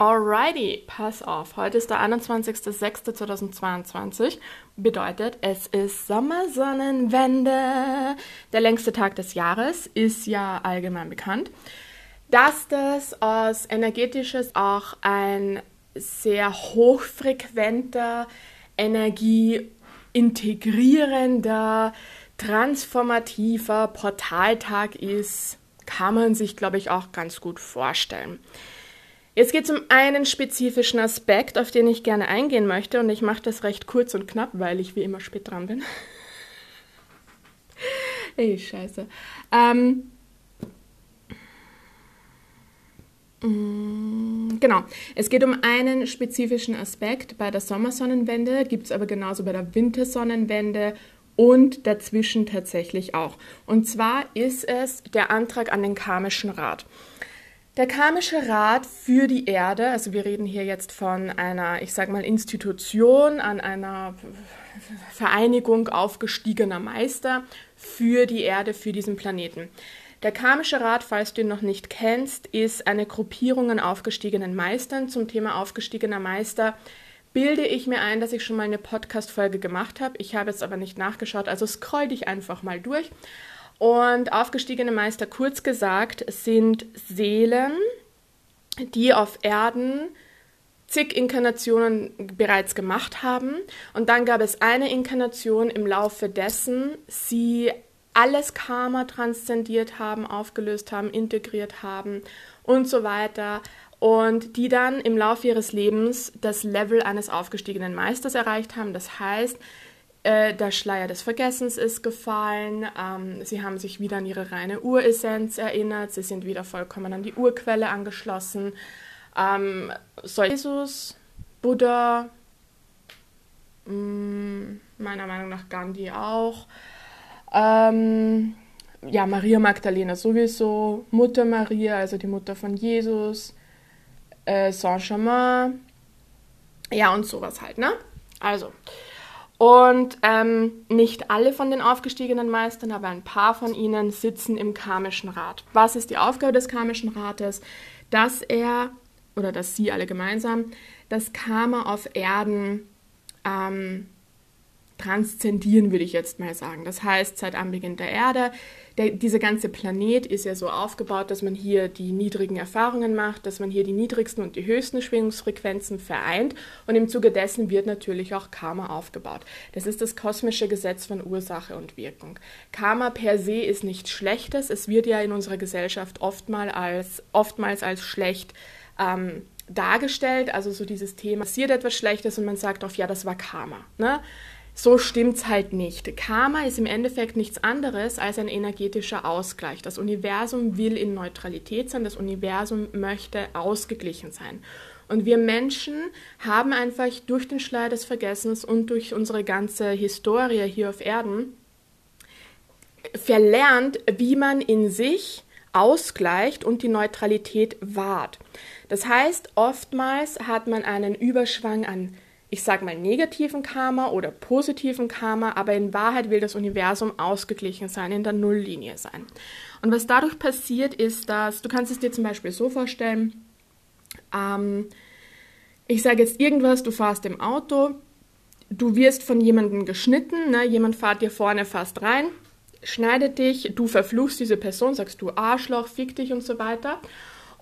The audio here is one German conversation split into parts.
Alrighty, pass auf. Heute ist der 21.06.2022. Bedeutet, es ist Sommersonnenwende. Der längste Tag des Jahres ist ja allgemein bekannt. Dass das aus energetisches auch ein sehr hochfrequenter, energieintegrierender, transformativer Portaltag ist, kann man sich, glaube ich, auch ganz gut vorstellen. Jetzt geht es um einen spezifischen Aspekt, auf den ich gerne eingehen möchte und ich mache das recht kurz und knapp, weil ich wie immer spät dran bin. Ey, scheiße. Ähm, mm, Genau, es geht um einen spezifischen Aspekt bei der Sommersonnenwende, gibt es aber genauso bei der Wintersonnenwende und dazwischen tatsächlich auch. Und zwar ist es der Antrag an den karmischen Rat. Der karmische Rat für die Erde, also wir reden hier jetzt von einer, ich sage mal, Institution, an einer Vereinigung aufgestiegener Meister für die Erde, für diesen Planeten. Der karmische Rat, falls du ihn noch nicht kennst, ist eine Gruppierung an aufgestiegenen Meistern. Zum Thema aufgestiegener Meister bilde ich mir ein, dass ich schon mal eine Podcast-Folge gemacht habe. Ich habe jetzt aber nicht nachgeschaut, also scroll dich einfach mal durch. Und aufgestiegene Meister, kurz gesagt, sind Seelen, die auf Erden zig Inkarnationen bereits gemacht haben. Und dann gab es eine Inkarnation im Laufe dessen sie alles Karma transzendiert haben, aufgelöst haben, integriert haben und so weiter. Und die dann im Laufe ihres Lebens das Level eines aufgestiegenen Meisters erreicht haben. Das heißt, äh, der Schleier des Vergessens ist gefallen. Ähm, sie haben sich wieder an ihre reine Uressenz erinnert. Sie sind wieder vollkommen an die Urquelle angeschlossen. Ähm, soll Jesus, Buddha, mh, mm, meiner Meinung nach Gandhi auch. Ähm, ja, Maria Magdalena sowieso, Mutter Maria, also die Mutter von Jesus, äh, Saint-Germain, ja und sowas halt, ne? Also, und ähm, nicht alle von den aufgestiegenen Meistern, aber ein paar von ihnen sitzen im karmischen Rat. Was ist die Aufgabe des karmischen Rates? Dass er, oder dass sie alle gemeinsam, das Karma auf Erden ähm, transzendieren, würde ich jetzt mal sagen. Das heißt, seit Anbeginn der Erde, der, dieser ganze Planet ist ja so aufgebaut, dass man hier die niedrigen Erfahrungen macht, dass man hier die niedrigsten und die höchsten Schwingungsfrequenzen vereint und im Zuge dessen wird natürlich auch Karma aufgebaut. Das ist das kosmische Gesetz von Ursache und Wirkung. Karma per se ist nichts Schlechtes, es wird ja in unserer Gesellschaft oftmals als, oftmals als schlecht ähm, dargestellt, also so dieses Thema, passiert etwas Schlechtes und man sagt oft, ja, das war Karma. Ne? So stimmt's halt nicht. Karma ist im Endeffekt nichts anderes als ein energetischer Ausgleich. Das Universum will in Neutralität sein, das Universum möchte ausgeglichen sein. Und wir Menschen haben einfach durch den Schleier des Vergessens und durch unsere ganze Historie hier auf Erden verlernt, wie man in sich ausgleicht und die Neutralität wahrt. Das heißt, oftmals hat man einen Überschwang an ich sage mal, negativen Karma oder positiven Karma, aber in Wahrheit will das Universum ausgeglichen sein, in der Nulllinie sein. Und was dadurch passiert, ist, dass du kannst es dir zum Beispiel so vorstellen, ähm, ich sage jetzt irgendwas, du fährst im Auto, du wirst von jemandem geschnitten, ne? jemand fährt dir vorne fast rein, schneidet dich, du verfluchst diese Person, sagst du Arschloch, fick dich und so weiter.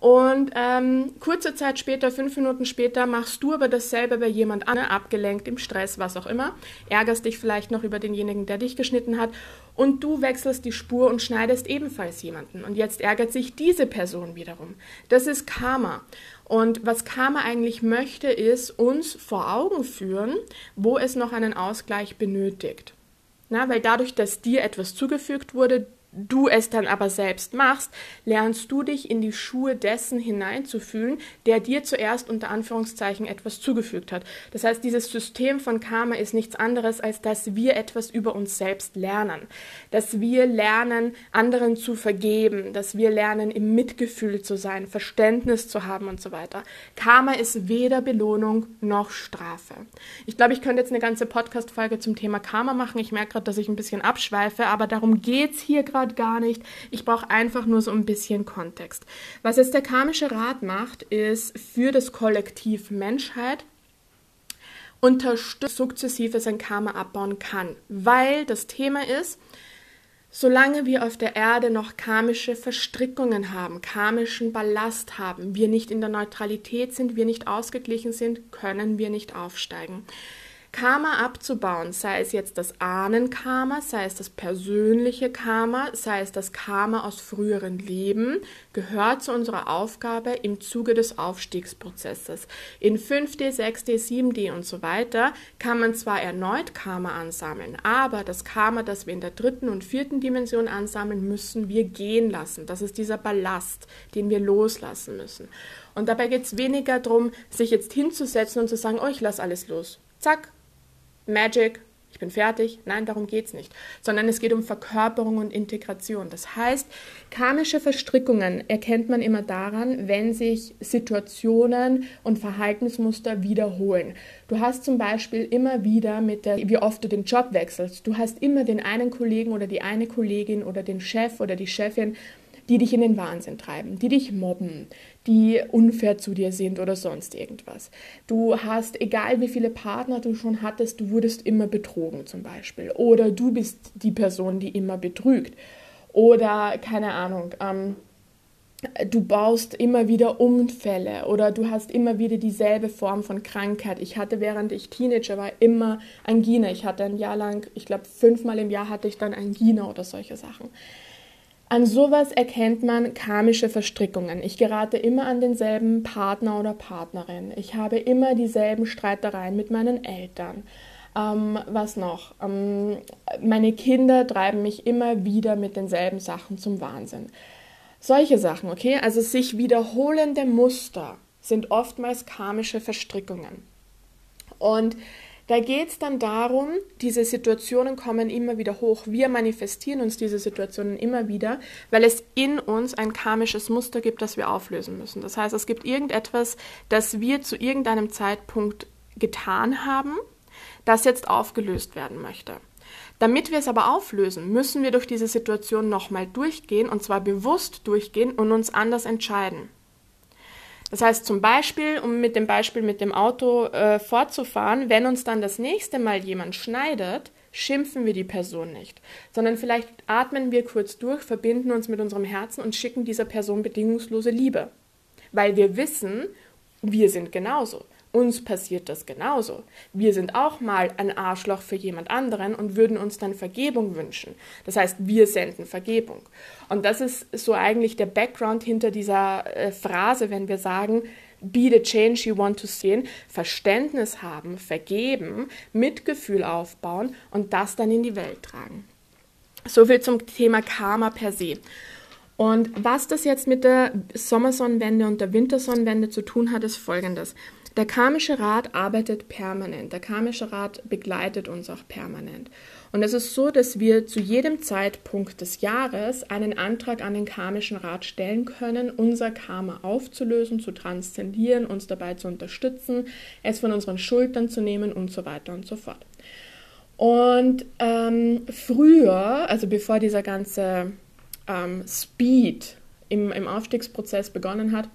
Und ähm, kurze Zeit später, fünf Minuten später, machst du aber dasselbe bei jemand anderem, abgelenkt, im Stress, was auch immer, ärgerst dich vielleicht noch über denjenigen, der dich geschnitten hat und du wechselst die Spur und schneidest ebenfalls jemanden. Und jetzt ärgert sich diese Person wiederum. Das ist Karma. Und was Karma eigentlich möchte, ist uns vor Augen führen, wo es noch einen Ausgleich benötigt. Na, weil dadurch, dass dir etwas zugefügt wurde, du es dann aber selbst machst, lernst du dich in die Schuhe dessen hineinzufühlen, der dir zuerst unter Anführungszeichen etwas zugefügt hat. Das heißt, dieses System von Karma ist nichts anderes, als dass wir etwas über uns selbst lernen, dass wir lernen, anderen zu vergeben, dass wir lernen, im Mitgefühl zu sein, Verständnis zu haben und so weiter. Karma ist weder Belohnung noch Strafe. Ich glaube, ich könnte jetzt eine ganze Podcast-Folge zum Thema Karma machen. Ich merke gerade, dass ich ein bisschen abschweife, aber darum geht es hier gerade gerade gar nicht. Ich brauche einfach nur so ein bisschen Kontext. Was jetzt der karmische Rat macht, ist für das Kollektiv Menschheit unterstützt sukzessive sein Karma abbauen kann, weil das Thema ist, Solange wir auf der Erde noch karmische Verstrickungen haben, karmischen Ballast haben, wir nicht in der Neutralität sind, wir nicht ausgeglichen sind, können wir nicht aufsteigen. Karma abzubauen, sei es jetzt das Ahnenkarma, sei es das persönliche Karma, sei es das Karma aus früheren Leben, gehört zu unserer Aufgabe im Zuge des Aufstiegsprozesses. In 5D, 6D, 7D und so weiter kann man zwar erneut Karma ansammeln, aber das Karma, das wir in der dritten und vierten Dimension ansammeln, müssen wir gehen lassen. Das ist dieser Ballast, den wir loslassen müssen. Und dabei geht es weniger darum, sich jetzt hinzusetzen und zu sagen, oh, ich lasse alles los. Zack, Magic, ich bin fertig. Nein, darum geht es nicht. Sondern es geht um Verkörperung und Integration. Das heißt, karmische Verstrickungen erkennt man immer daran, wenn sich Situationen und Verhaltensmuster wiederholen. Du hast zum Beispiel immer wieder mit der, wie oft du den Job wechselst. Du hast immer den einen Kollegen oder die eine Kollegin oder den Chef oder die Chefin, die dich in den Wahnsinn treiben, die dich mobben, die unfair zu dir sind oder sonst irgendwas. Du hast, egal wie viele Partner du schon hattest, du wurdest immer betrogen zum Beispiel. Oder du bist die Person, die immer betrügt. Oder keine Ahnung, ähm, du baust immer wieder Unfälle oder du hast immer wieder dieselbe Form von Krankheit. Ich hatte, während ich Teenager war, immer Angina. Ich hatte ein Jahr lang, ich glaube fünfmal im Jahr hatte ich dann Angina oder solche Sachen. An sowas erkennt man karmische Verstrickungen. Ich gerate immer an denselben Partner oder Partnerin. Ich habe immer dieselben Streitereien mit meinen Eltern. Ähm, was noch? Ähm, meine Kinder treiben mich immer wieder mit denselben Sachen zum Wahnsinn. Solche Sachen, okay? Also sich wiederholende Muster sind oftmals karmische Verstrickungen. Und da geht es dann darum, diese Situationen kommen immer wieder hoch. Wir manifestieren uns diese Situationen immer wieder, weil es in uns ein karmisches Muster gibt, das wir auflösen müssen. Das heißt, es gibt irgendetwas, das wir zu irgendeinem Zeitpunkt getan haben, das jetzt aufgelöst werden möchte. Damit wir es aber auflösen, müssen wir durch diese Situation nochmal durchgehen, und zwar bewusst durchgehen und uns anders entscheiden. Das heißt zum Beispiel, um mit dem Beispiel mit dem Auto äh, fortzufahren, wenn uns dann das nächste Mal jemand schneidet, schimpfen wir die Person nicht, sondern vielleicht atmen wir kurz durch, verbinden uns mit unserem Herzen und schicken dieser Person bedingungslose Liebe, weil wir wissen, wir sind genauso. Uns passiert das genauso. Wir sind auch mal ein Arschloch für jemand anderen und würden uns dann Vergebung wünschen. Das heißt, wir senden Vergebung. Und das ist so eigentlich der Background hinter dieser äh, Phrase, wenn wir sagen, be the change you want to see, Verständnis haben, vergeben, Mitgefühl aufbauen und das dann in die Welt tragen. So viel zum Thema Karma per se. Und was das jetzt mit der Sommersonnenwende und der Wintersonnenwende zu tun hat, ist folgendes. Der karmische Rat arbeitet permanent. Der karmische Rat begleitet uns auch permanent. Und es ist so, dass wir zu jedem Zeitpunkt des Jahres einen Antrag an den karmischen Rat stellen können, unser Karma aufzulösen, zu transzendieren, uns dabei zu unterstützen, es von unseren Schultern zu nehmen und so weiter und so fort. Und ähm, früher, also bevor dieser ganze ähm, Speed im, im Aufstiegsprozess begonnen hat,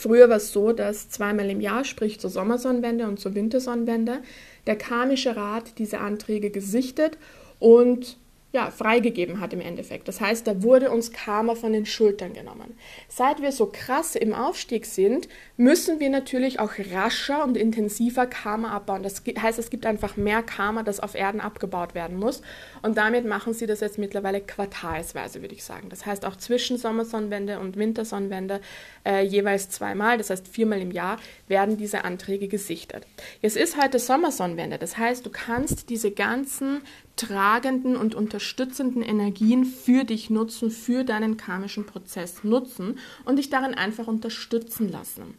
Früher war es so, dass zweimal im Jahr, sprich zur Sommersonnenwende und zur Wintersonnenwende, der karmische Rat diese Anträge gesichtet und ja, freigegeben hat im Endeffekt. Das heißt, da wurde uns Karma von den Schultern genommen. Seit wir so krass im Aufstieg sind, müssen wir natürlich auch rascher und intensiver Karma abbauen. Das heißt, es gibt einfach mehr Karma, das auf Erden abgebaut werden muss. Und damit machen sie das jetzt mittlerweile quartalsweise, würde ich sagen. Das heißt, auch zwischen Sommersonnenwende und Wintersonnenwende äh, jeweils zweimal, das heißt viermal im Jahr, werden diese Anträge gesichtet. Es ist heute Sommersonnenwende. Das heißt, du kannst diese ganzen tragenden und unterstützenden Energien für dich nutzen, für deinen karmischen Prozess nutzen und dich darin einfach unterstützen lassen.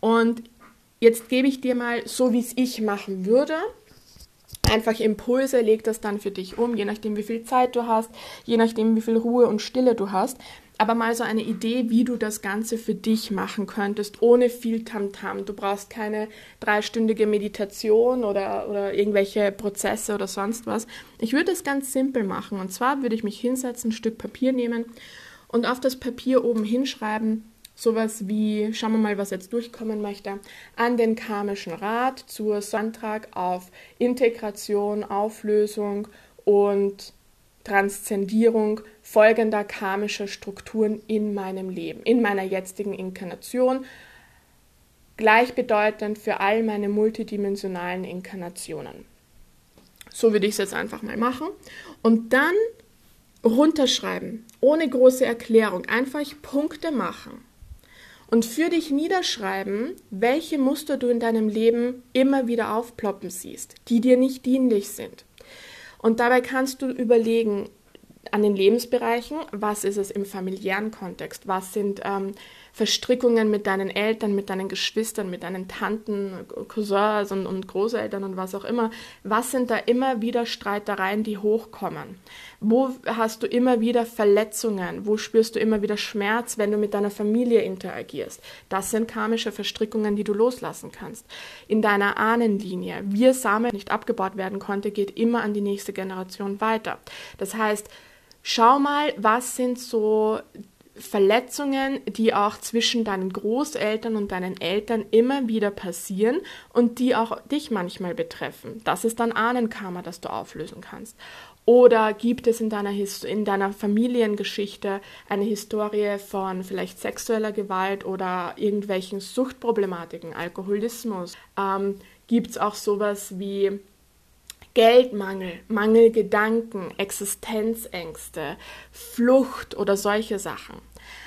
Und jetzt gebe ich dir mal so, wie es ich machen würde. Einfach Impulse, leg das dann für dich um, je nachdem, wie viel Zeit du hast, je nachdem, wie viel Ruhe und Stille du hast. Aber mal so eine Idee, wie du das Ganze für dich machen könntest, ohne viel Tamtam. -Tam. Du brauchst keine dreistündige Meditation oder, oder irgendwelche Prozesse oder sonst was. Ich würde es ganz simpel machen. Und zwar würde ich mich hinsetzen, ein Stück Papier nehmen und auf das Papier oben hinschreiben, sowas wie, schauen wir mal, was jetzt durchkommen möchte, an den karmischen Rat zur Antrag auf Integration, Auflösung und Transzendierung folgender karmischer Strukturen in meinem Leben, in meiner jetzigen Inkarnation, gleichbedeutend für all meine multidimensionalen Inkarnationen. So würde ich es jetzt einfach mal machen. Und dann runterschreiben, ohne große Erklärung, einfach Punkte machen und für dich niederschreiben, welche Muster du in deinem Leben immer wieder aufploppen siehst, die dir nicht dienlich sind. Und dabei kannst du überlegen, an den Lebensbereichen, was ist es im familiären Kontext, was sind ähm, Verstrickungen mit deinen Eltern, mit deinen Geschwistern, mit deinen Tanten, Cousins und, und Großeltern und was auch immer. Was sind da immer wieder Streitereien, die hochkommen? Wo hast du immer wieder Verletzungen? Wo spürst du immer wieder Schmerz, wenn du mit deiner Familie interagierst? Das sind karmische Verstrickungen, die du loslassen kannst. In deiner Ahnenlinie, wie Samen nicht abgebaut werden konnte, geht immer an die nächste Generation weiter. Das heißt, schau mal, was sind so Verletzungen, die auch zwischen deinen Großeltern und deinen Eltern immer wieder passieren und die auch dich manchmal betreffen. Das ist dann Ahnenkarma, das du auflösen kannst. Oder gibt es in deiner, in deiner Familiengeschichte eine Historie von vielleicht sexueller Gewalt oder irgendwelchen Suchtproblematiken, Alkoholismus? Ähm, gibt es auch sowas wie Geldmangel, Mangelgedanken, Existenzängste, Flucht oder solche Sachen.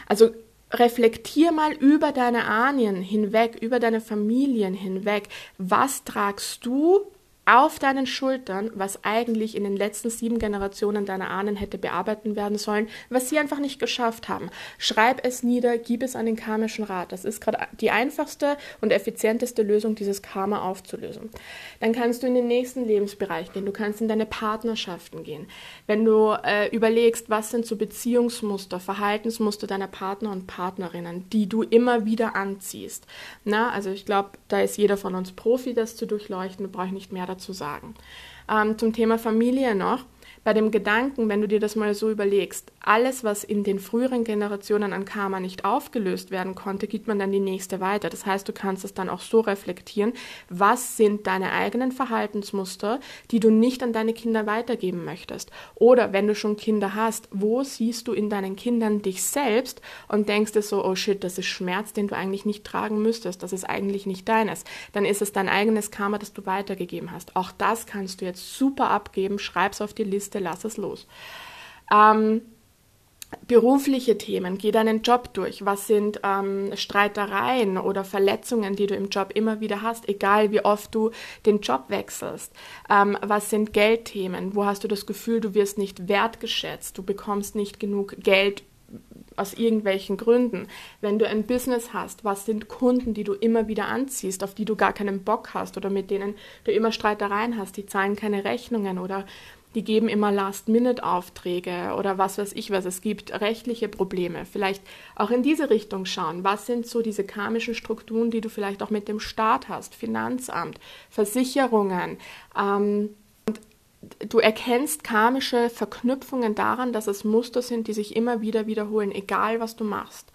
Also reflektier mal über deine Ahnien hinweg, über deine Familien hinweg. Was tragst du auf deinen Schultern, was eigentlich in den letzten sieben Generationen deiner Ahnen hätte bearbeiten werden sollen, was sie einfach nicht geschafft haben. Schreib es nieder, gib es an den karmischen Rat. Das ist gerade die einfachste und effizienteste Lösung, dieses Karma aufzulösen. Dann kannst du in den nächsten Lebensbereich gehen. Du kannst in deine Partnerschaften gehen. Wenn du äh, überlegst, was sind so Beziehungsmuster, Verhaltensmuster deiner Partner und Partnerinnen, die du immer wieder anziehst. Na, also ich glaube, da ist jeder von uns Profi, das zu durchleuchten. Du brauchst nicht mehr dazu sagen. Ähm, zum Thema Familie noch bei dem Gedanken, wenn du dir das mal so überlegst, alles, was in den früheren Generationen an Karma nicht aufgelöst werden konnte, gibt man dann die nächste weiter. Das heißt, du kannst es dann auch so reflektieren, was sind deine eigenen Verhaltensmuster, die du nicht an deine Kinder weitergeben möchtest. Oder wenn du schon Kinder hast, wo siehst du in deinen Kindern dich selbst und denkst dir so, oh shit, das ist Schmerz, den du eigentlich nicht tragen müsstest, das ist eigentlich nicht deines. Dann ist es dein eigenes Karma, das du weitergegeben hast. Auch das kannst du jetzt super abgeben, schreib's auf die Liste Liste, lass es los. Ähm, berufliche Themen, geh deinen Job durch. Was sind ähm, Streitereien oder Verletzungen, die du im Job immer wieder hast, egal wie oft du den Job wechselst? Ähm, was sind Geldthemen? Wo hast du das Gefühl, du wirst nicht wertgeschätzt, du bekommst nicht genug Geld aus irgendwelchen Gründen. Wenn du ein Business hast, was sind Kunden, die du immer wieder anziehst, auf die du gar keinen Bock hast oder mit denen du immer Streitereien hast, die zahlen keine Rechnungen oder die geben immer Last-Minute-Aufträge oder was weiß ich was. Es gibt rechtliche Probleme. Vielleicht auch in diese Richtung schauen. Was sind so diese karmischen Strukturen, die du vielleicht auch mit dem Staat hast? Finanzamt, Versicherungen. Ähm, du erkennst karmische Verknüpfungen daran, dass es Muster sind, die sich immer wieder wiederholen, egal was du machst.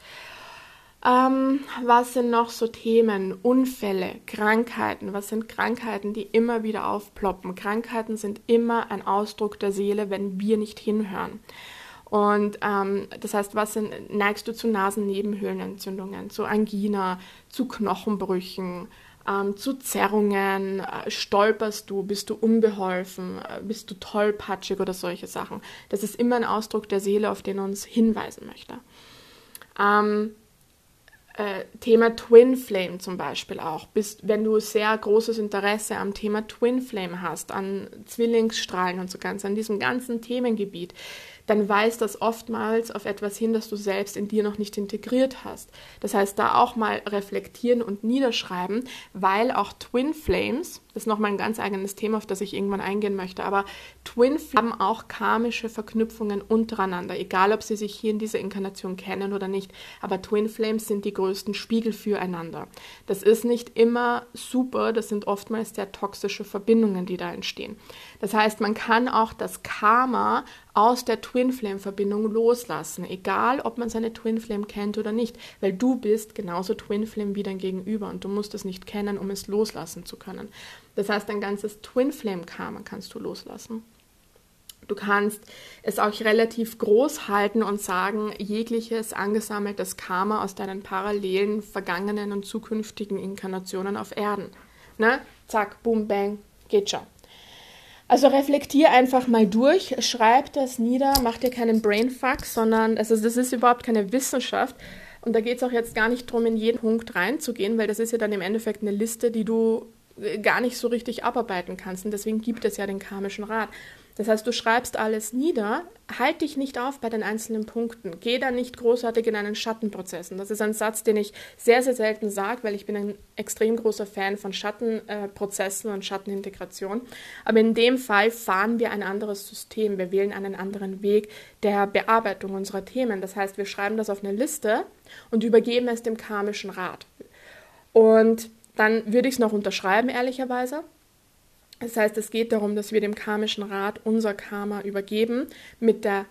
Ähm, was sind noch so Themen? Unfälle, Krankheiten. Was sind Krankheiten, die immer wieder aufploppen? Krankheiten sind immer ein Ausdruck der Seele, wenn wir nicht hinhören. Und ähm, das heißt, was sind, neigst du zu Nasennebenhöhlenentzündungen, zu Angina, zu Knochenbrüchen, ähm, zu Zerrungen, äh, stolperst du, bist du unbeholfen, äh, bist du tollpatschig oder solche Sachen. Das ist immer ein Ausdruck der Seele, auf den uns hinweisen möchte. Ähm, äh, Thema Twin Flame zum Beispiel auch. Bist, wenn du sehr großes Interesse am Thema Twin Flame hast, an Zwillingsstrahlen und so ganz, an diesem ganzen Themengebiet, dann weist das oftmals auf etwas hin, das du selbst in dir noch nicht integriert hast. Das heißt, da auch mal reflektieren und niederschreiben, weil auch Twin Flames, ist nochmal ein ganz eigenes Thema, auf das ich irgendwann eingehen möchte, aber Twin Flames haben auch karmische Verknüpfungen untereinander, egal ob sie sich hier in dieser Inkarnation kennen oder nicht. Aber Twin Flames sind die größten Spiegel füreinander. Das ist nicht immer super, das sind oftmals sehr toxische Verbindungen, die da entstehen. Das heißt, man kann auch das Karma aus der Twin Flame Verbindung loslassen, egal ob man seine Twin Flame kennt oder nicht, weil du bist genauso Twin Flame wie dein Gegenüber und du musst es nicht kennen, um es loslassen zu können. Das heißt, ein ganzes Twin Flame Karma kannst du loslassen. Du kannst es auch relativ groß halten und sagen, jegliches angesammeltes Karma aus deinen parallelen vergangenen und zukünftigen Inkarnationen auf Erden. Ne? Zack, boom, bang, geht schon. Also reflektier einfach mal durch, schreib das nieder, mach dir keinen Brainfuck, sondern also das ist überhaupt keine Wissenschaft. Und da geht es auch jetzt gar nicht darum, in jeden Punkt reinzugehen, weil das ist ja dann im Endeffekt eine Liste, die du äh, gar nicht so richtig abarbeiten kannst. Und deswegen gibt es ja den karmischen Rat. Das heißt, du schreibst alles nieder, halt dich nicht auf bei den einzelnen Punkten, geh da nicht großartig in einen Schattenprozess. Und das ist ein Satz, den ich sehr, sehr selten sage, weil ich bin ein extrem großer Fan von Schattenprozessen und Schattenintegration. Aber in dem Fall fahren wir ein anderes System, wir wählen einen anderen Weg der Bearbeitung unserer Themen. Das heißt, wir schreiben das auf eine Liste und übergeben es dem karmischen Rat. Und dann würde ich es noch unterschreiben, ehrlicherweise. Das heißt, es geht darum, dass wir dem karmischen Rat unser Karma übergeben, mit der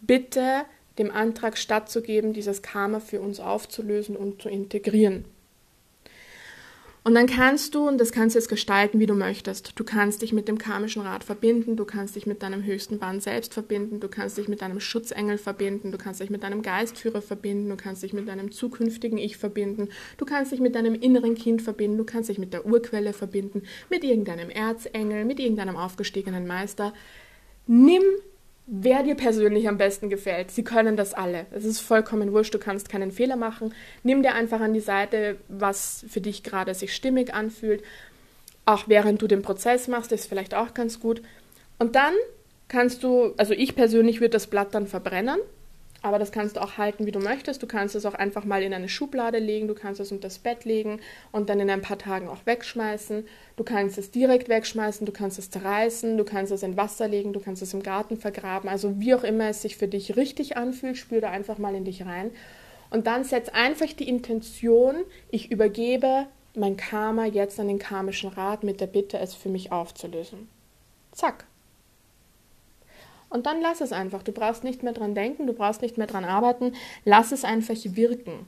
Bitte, dem Antrag stattzugeben, dieses Karma für uns aufzulösen und zu integrieren. Und dann kannst du, und das kannst du jetzt gestalten, wie du möchtest. Du kannst dich mit dem karmischen Rat verbinden, du kannst dich mit deinem höchsten Band selbst verbinden, du kannst dich mit deinem Schutzengel verbinden, du kannst dich mit deinem Geistführer verbinden, du kannst dich mit deinem zukünftigen Ich verbinden, du kannst dich mit deinem inneren Kind verbinden, du kannst dich mit der Urquelle verbinden, mit irgendeinem Erzengel, mit irgendeinem aufgestiegenen Meister. Nimm wer dir persönlich am besten gefällt. Sie können das alle. Es ist vollkommen wurscht, du kannst keinen Fehler machen. Nimm dir einfach an die Seite, was für dich gerade sich stimmig anfühlt. Auch während du den Prozess machst, ist vielleicht auch ganz gut. Und dann kannst du, also ich persönlich würde das Blatt dann verbrennen aber das kannst du auch halten, wie du möchtest. Du kannst es auch einfach mal in eine Schublade legen, du kannst es unter das Bett legen und dann in ein paar Tagen auch wegschmeißen. Du kannst es direkt wegschmeißen, du kannst es zerreißen, du kannst es in Wasser legen, du kannst es im Garten vergraben. Also wie auch immer es sich für dich richtig anfühlt, spür da einfach mal in dich rein. Und dann setz einfach die Intention, ich übergebe mein Karma jetzt an den karmischen Rat mit der Bitte, es für mich aufzulösen. Zack. Und dann lass es einfach. Du brauchst nicht mehr dran denken, du brauchst nicht mehr dran arbeiten. Lass es einfach wirken.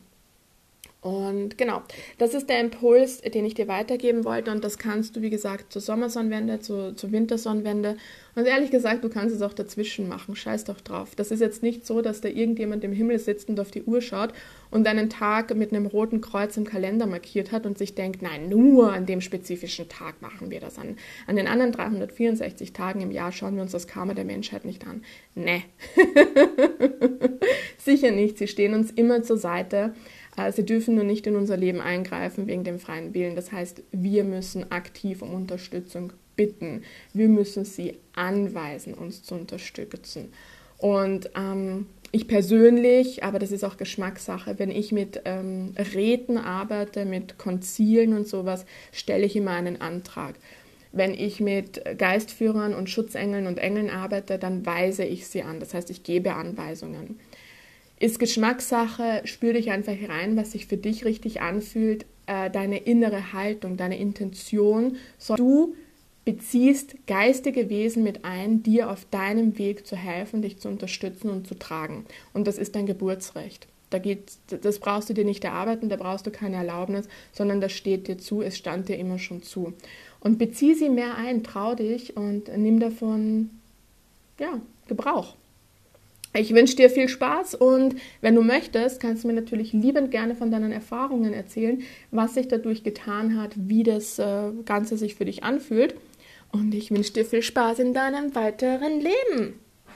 Und genau, das ist der Impuls, den ich dir weitergeben wollte. Und das kannst du, wie gesagt, zur Sommersonnenwende, zur, zur Wintersonnenwende. Und ehrlich gesagt, du kannst es auch dazwischen machen. Scheiß doch drauf. Das ist jetzt nicht so, dass da irgendjemand im Himmel sitzt und auf die Uhr schaut und einen Tag mit einem roten Kreuz im Kalender markiert hat und sich denkt, nein, nur an dem spezifischen Tag machen wir das. An, an den anderen 364 Tagen im Jahr schauen wir uns das Karma der Menschheit nicht an. Nee. Sicher nicht. Sie stehen uns immer zur Seite. Äh, sie dürfen nur nicht in unser Leben eingreifen wegen dem freien Willen. Das heißt, wir müssen aktiv um Unterstützung bitten. Wir müssen sie anweisen, uns zu unterstützen. Und ähm, ich persönlich, aber das ist auch Geschmackssache, wenn ich mit ähm, Räten arbeite, mit Konzilen und sowas, stelle ich immer einen Antrag. Wenn ich mit Geistführern und Schutzengeln und Engeln arbeite, dann weise ich sie an. Das heißt, ich gebe Anweisungen. Ist Geschmackssache, spür dich einfach rein, was sich für dich richtig anfühlt, äh, deine innere Haltung, deine Intention. Du beziehst geistige Wesen mit ein, dir auf deinem Weg zu helfen, dich zu unterstützen und zu tragen. Und das ist dein Geburtsrecht. Da geht, das brauchst du dir nicht erarbeiten, da brauchst du keine Erlaubnis, sondern das steht dir zu, es stand dir immer schon zu. Und bezieh sie mehr ein, trau dich und nimm davon ja, Gebrauch. Ich wünsche dir viel Spaß und wenn du möchtest, kannst du mir natürlich liebend gerne von deinen Erfahrungen erzählen, was sich dadurch getan hat, wie das äh, Ganze sich für dich anfühlt. Und ich wünsche dir viel Spaß in deinem weiteren Leben.